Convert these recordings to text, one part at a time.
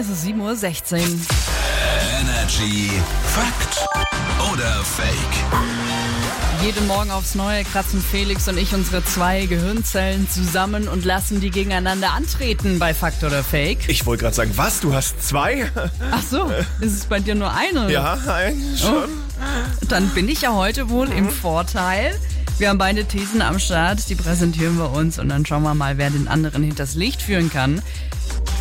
Es ist 7.16 Uhr. Energy Fakt oder Fake? Jeden Morgen aufs Neue kratzen Felix und ich unsere zwei Gehirnzellen zusammen und lassen die gegeneinander antreten bei Fakt oder Fake. Ich wollte gerade sagen, was? Du hast zwei? Ach so, ist es bei dir nur eine? Ja, eigentlich schon. Dann bin ich ja heute wohl im Vorteil. Wir haben beide Thesen am Start, die präsentieren wir uns und dann schauen wir mal, wer den anderen hinters Licht führen kann.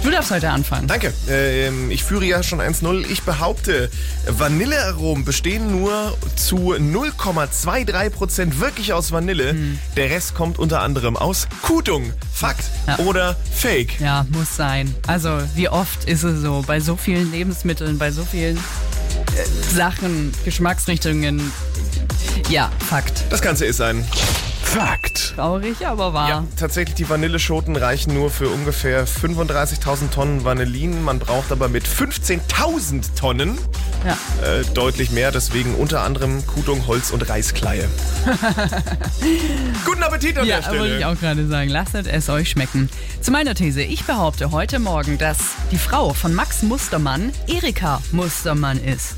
Du darfst heute anfangen. Danke. Ähm, ich führe ja schon 1-0. Ich behaupte, Vanillearomen bestehen nur zu 0,23% wirklich aus Vanille. Der Rest kommt unter anderem aus Kutung. Fakt Ja. oder Fake? Ja, muss sein. Also, wie oft ist es so? Bei so vielen Lebensmitteln, bei so vielen äh, Sachen, Geschmacksrichtungen. Ja, Fakt. Das Ganze ist ein Fakt. Traurig, aber wahr. Ja, tatsächlich, die Vanilleschoten reichen nur für ungefähr 35.000 Tonnen Vanillin. Man braucht aber mit 15.000 Tonnen Ja. äh, deutlich mehr. Deswegen unter anderem Kutung, Holz und Reiskleie. Guten Appetit an Ja, der Stelle. wollte ich auch gerade sagen. Lasst es euch schmecken. Zu meiner These. Ich behaupte heute Morgen, dass die Frau von Max Mustermann Erika Mustermann ist.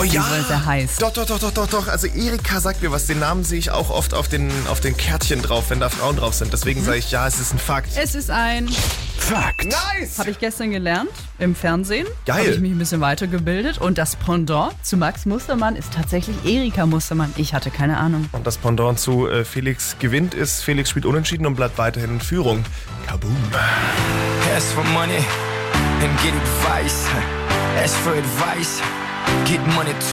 Oh ja. Beziehungsweise heißt. Doch, doch, doch, doch, doch, doch. Also Erika sagt mir was. Den Namen sehe ich auch oft auf den, auf den Kärtchen drauf, wenn da Frauen drauf sind. Mhm. Deswegen sage ich, ja, es ist ein Fakt. Es ist ein, Fakt. Nice! habe ich gestern gelernt im Fernsehen. Geil. Habe ich mich ein bisschen weitergebildet. Und das Pendant zu Max Mustermann ist tatsächlich Erika Mustermann. Ich hatte keine Ahnung. Und das Pendant zu äh, Felix gewinnt ist, Felix spielt unentschieden und bleibt weiterhin in Führung. Kaboom. Ask for money and get advice. Ask for advice, get money.